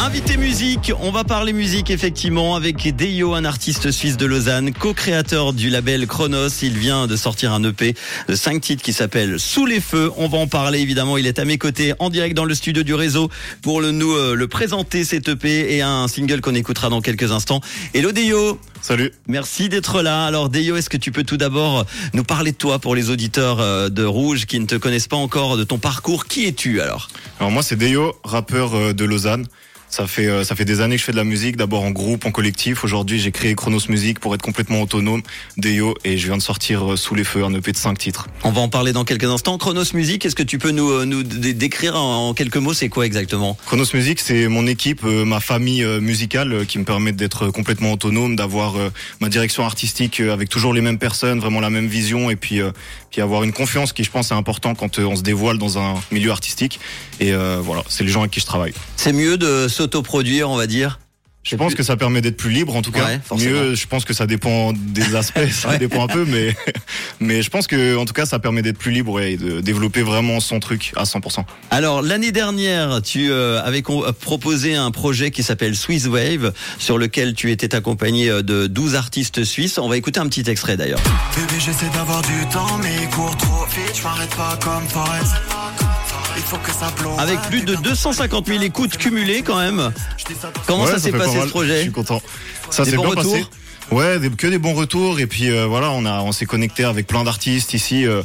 Invité musique, on va parler musique effectivement avec Deyo, un artiste suisse de Lausanne, co-créateur du label Chronos. Il vient de sortir un EP de 5 titres qui s'appelle Sous les feux. On va en parler évidemment. Il est à mes côtés en direct dans le studio du réseau pour le, nous euh, le présenter cet EP et un single qu'on écoutera dans quelques instants. Hello Deyo Salut. Merci d'être là. Alors Deyo, est-ce que tu peux tout d'abord nous parler de toi pour les auditeurs euh, de Rouge qui ne te connaissent pas encore de ton parcours? Qui es-tu alors? Alors moi c'est Deyo, rappeur euh, de Lausanne. Ça fait euh, ça fait des années que je fais de la musique, d'abord en groupe, en collectif. Aujourd'hui, j'ai créé Chronos Music pour être complètement autonome, Deyo, et je viens de sortir euh, sous les feux un EP de 5 titres. On va en parler dans quelques instants. Chronos Music, est-ce que tu peux nous, euh, nous décrire en quelques mots c'est quoi exactement? Chronos Music, c'est mon équipe, ma famille musicale qui me permet d'être complètement autonome, d'avoir ma direction artistique avec toujours les mêmes personnes, vraiment la même vision, et puis puis avoir une confiance qui, je pense, est important quand on se dévoile dans un milieu artistique. Et voilà, c'est les gens avec qui je travaille. C'est mieux de s'autoproduire, on va dire je pense que ça permet d'être plus libre en tout cas. Mieux, je pense que ça dépend des aspects, ça dépend un peu, mais mais je pense que en tout cas ça permet d'être plus libre et de développer vraiment son truc à 100%. Alors l'année dernière, tu euh, avais proposé un projet qui s'appelle Swiss Wave, sur lequel tu étais accompagné euh, de 12 artistes suisses. On va écouter un petit extrait d'ailleurs. Bébé, j'essaie d'avoir du temps, mais il court trop vite, je m'arrête pas comme Forrest. Avec plus de 250 000 écoutes cumulées quand même. Comment ça s'est passé ce projet Je suis content. Ça s'est bien passé. Ouais, que des bons retours et puis euh, voilà, on a on s'est connecté avec plein d'artistes ici euh,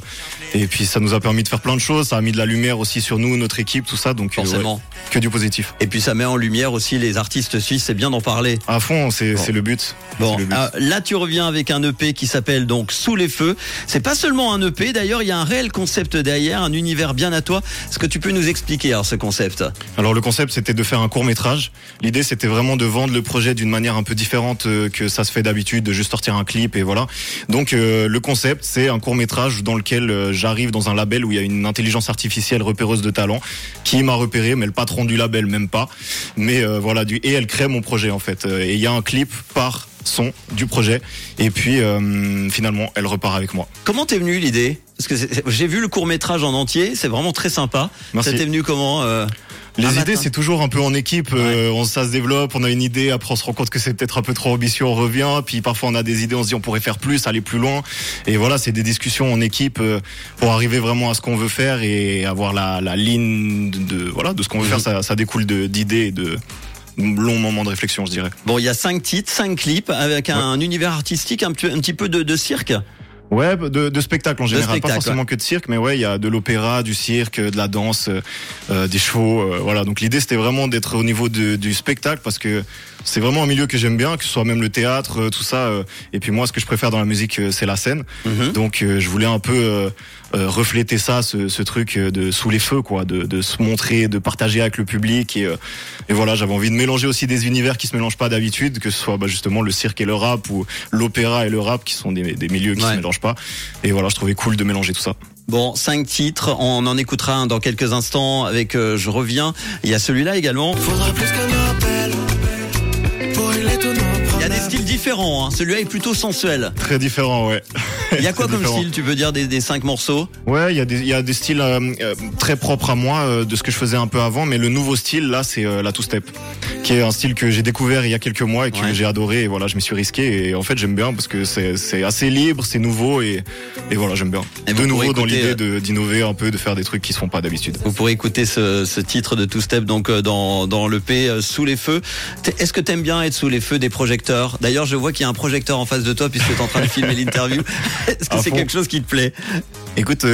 et puis ça nous a permis de faire plein de choses, ça a mis de la lumière aussi sur nous, notre équipe, tout ça donc euh, Forcément. que du positif. Et puis ça met en lumière aussi les artistes suisses, c'est bien d'en parler. À fond, c'est c'est le but. Bon, là tu reviens avec un EP qui s'appelle donc Sous les feux. C'est pas seulement un EP, d'ailleurs, il y a un réel concept derrière, un univers bien à toi. Est-ce que tu peux nous expliquer alors ce concept? Alors le concept c'était de faire un court-métrage. L'idée c'était vraiment de vendre le projet d'une manière un peu différente que ça se fait d'habitude, de juste sortir un clip et voilà. Donc euh, le concept, c'est un court métrage dans lequel euh, j'arrive dans un label où il y a une intelligence artificielle repéreuse de talent qui m'a repéré, mais le patron du label même pas. Mais euh, voilà, du et elle crée mon projet en fait. Et il y a un clip par son du projet et puis finalement elle repart avec moi. Comment t'es venu l'idée? Parce que j'ai vu le court métrage en entier, c'est vraiment très sympa. Merci. Ça t'est venu comment les idées, c'est toujours un peu en équipe. Euh, on, ça se développe, on a une idée, après on se rend compte que c'est peut-être un peu trop ambitieux, on revient. Puis parfois on a des idées, on se dit on pourrait faire plus, aller plus loin. Et voilà, c'est des discussions en équipe euh, pour arriver vraiment à ce qu'on veut faire et avoir la, la ligne de, voilà de ce qu'on veut faire. Ça, ça découle d'idées et de long moment de réflexion, je dirais. Bon, il y a cinq titres, cinq clips avec un, univers artistique, un, un petit peu de, de cirque. Ouais, de, de spectacle en général, pas forcément que de cirque, mais ouais, il y a de l'opéra, du cirque, de la danse, euh, des chevaux, euh, voilà. Donc l'idée c'était vraiment d'être au niveau du spectacle parce que c'est vraiment un milieu que j'aime bien, que ce soit même le théâtre, euh, tout ça. et puis moi, ce que je préfère dans la musique, c'est la scène. Mhm. Donc je voulais un peu refléter ça, ce, ce, truc de sous les feux, quoi, de, de, se montrer, de partager avec le public. Et, et voilà, j'avais envie de mélanger aussi des univers qui se mélangent pas d'habitude, que ce soit bah, justement le cirque et le rap ou l'opéra et le rap, qui sont des, des milieux qui se mélangent pas. Et voilà, je trouvais cool de mélanger tout ça. Bon, cinq titres, on en écoutera un dans quelques instants avec euh, Je reviens. Il y a celui-là également. Il y a des styles différents, hein. celui-là est plutôt sensuel. Très différent, ouais. Il y a quoi comme style, tu veux dire, des, des cinq morceaux? Ouais, il y, a des, il y a des styles euh, euh, très propres à moi, de ce que je faisais un peu avant, mais le nouveau style, là, c'est la two-step qui est un style que j'ai découvert il y a quelques mois et que j'ai adoré. Et voilà, je me suis risqué. Et en fait, j'aime bien parce que c'est assez libre, c'est nouveau et, et voilà, j'aime bien. Et de nouveau dans l'idée euh, d'innover un peu, de faire des trucs qui se font pas d'habitude. Vous pourrez écouter ce, ce titre de Two Step donc euh, dans, dans le P euh, sous les feux. Est-ce que t'aimes bien être sous les feux des projecteurs? D'ailleurs, je vois qu'il y a un projecteur en face de toi puisque tu es en train de filmer l'interview. Est-ce que c'est quelque chose qui te plaît? Écoute,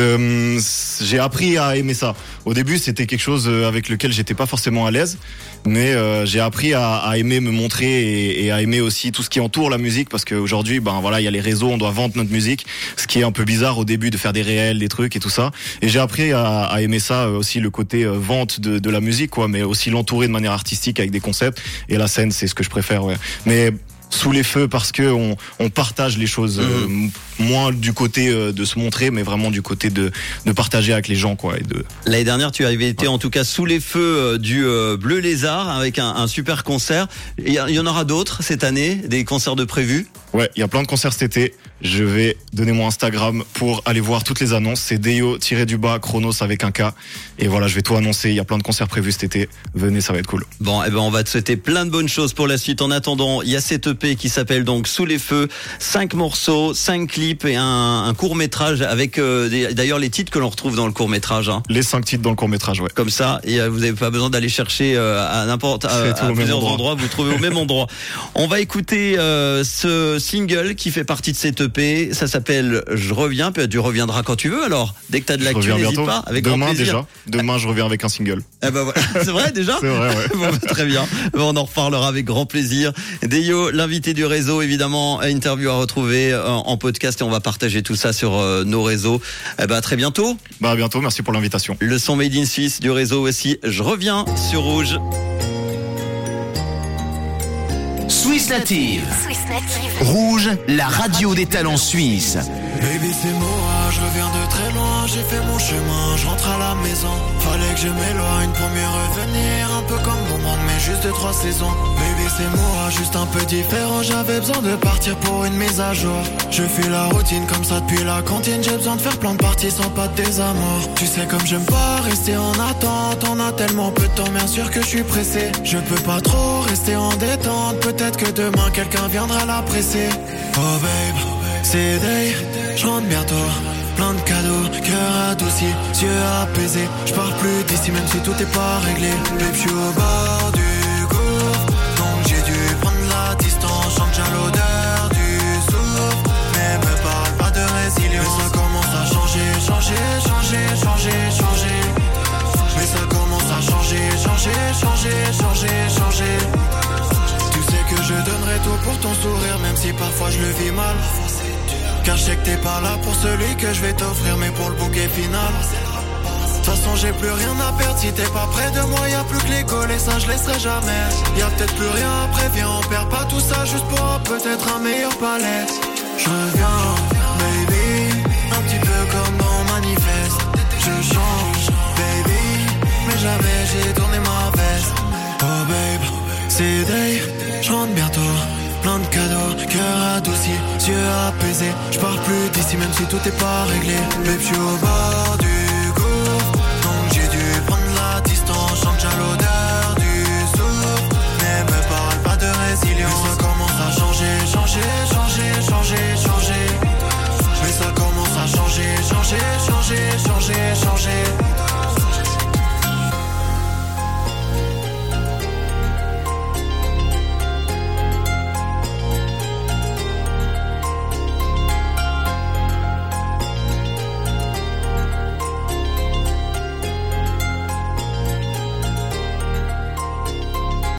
j'ai appris à aimer ça. Au début, c'était quelque chose avec lequel j'étais pas forcément à l'aise, mais j'ai j'ai appris à, aimer me montrer et, à aimer aussi tout ce qui entoure la musique parce qu'aujourd'hui, ben voilà, il y a les réseaux, on doit vendre notre musique, ce qui est un peu bizarre au début de faire des réels, des trucs et tout ça. Et j'ai appris à, aimer ça euh, aussi le côté euh, vente de, la musique, quoi, mais aussi l'entourer de manière artistique avec des concepts. Et la scène, c'est ce que je préfère, ouais. Mais sous les feux parce que on, on partage les choses euh, mhm. moins du côté euh, de se montrer mais vraiment du côté de, de partager avec les gens quoi et de l'année dernière tu avais été en tout cas sous les feux euh, du Bleu Lézard avec un, un super concert il y, en aura d'autres cette année des concerts de prévus? Ouais il y a plein de concerts cet été je vais donner mon Instagram pour aller voir toutes les annonces. C'est Deo-du-bas Chronos avec un K. Et voilà, je vais tout annoncer. Il y a plein de concerts prévus cet été. Venez, ça va être cool. Bon, eh ben, on va te souhaiter plein de bonnes choses pour la suite. En attendant, il y a cette EP qui s'appelle donc Sous les feux. Cinq morceaux, cinq clips et un, court métrage avec euh, d'ailleurs les titres que l'on retrouve dans le court métrage. Hein. Les cinq titres dans le court métrage, ouais. Comme ça, et euh, vous n'avez pas besoin d'aller chercher euh, à n'importe à, plusieurs endroits. Vous trouvez au même endroit. On va écouter ce single qui fait partie de cette EP. Ça s'appelle Je reviens. Puis tu reviendras quand tu veux. Alors, dès que tu as de l'actu, n'hésite pas. Avec Demain déjà. Demain, je reviens avec un single. Eh ben voilà. C'est vrai déjà. C'est vrai. Ouais. bon, bah, très bien. On en reparlera avec grand plaisir. Deyo, l'invité du réseau, évidemment, interview à retrouver en podcast et on va partager tout ça sur nos réseaux. Eh ben à très bientôt. Bah à bientôt. Merci pour l'invitation. Le son made in Suisse du réseau aussi. Je reviens sur Rouge. Swiss Native. Rouge, la radio des talents suisses. Baby, c'est moi, je reviens de très loin, j'ai fait mon chemin, je rentre à la maison. Fallait que je m'éloigne pour mieux revenir, un peu comme mon juste de trois saisons. Baby, c'est moi, juste un peu différent, j'avais besoin de partir pour une mise à jour. Je fais la routine comme ça depuis la cantine, j'ai besoin de faire plein de parties sans pas de désamour. Tu sais, comme j'aime pas rester en attente, on a tellement peu de temps, bien sûr que je suis pressé. Je peux pas trop rester en détente, peut-être que demain quelqu'un viendra la presser. Oh babe, c'est day, je rentre bientôt. Plein de cadeaux, cœur adouci, yeux apaisés. Je pars plus d'ici même si tout est pas réglé. Babe, je suis au bord parfois je le vis mal. Car je sais que t'es pas là pour celui que je vais t'offrir, mais pour le bouquet final. De toute façon, j'ai plus rien à perdre. Si t'es pas près de moi, y a plus que l'école et ça, je laisserai jamais. Y a peut-être plus rien après, viens, on perd pas tout ça juste pour peut-être un meilleur palais. Je reviens, baby, un petit peu comme mon manifeste. Je change, baby, mais jamais j'ai tourné ma veste. Oh babe, c'est day, je rentre bientôt plein de cadeaux, cœur adouci, yeux apaisés. Je parle plus d'ici même si tout est pas réglé. Mais je suis au bord du gouffre, donc j'ai dû prendre la distance, chante à l'odeur.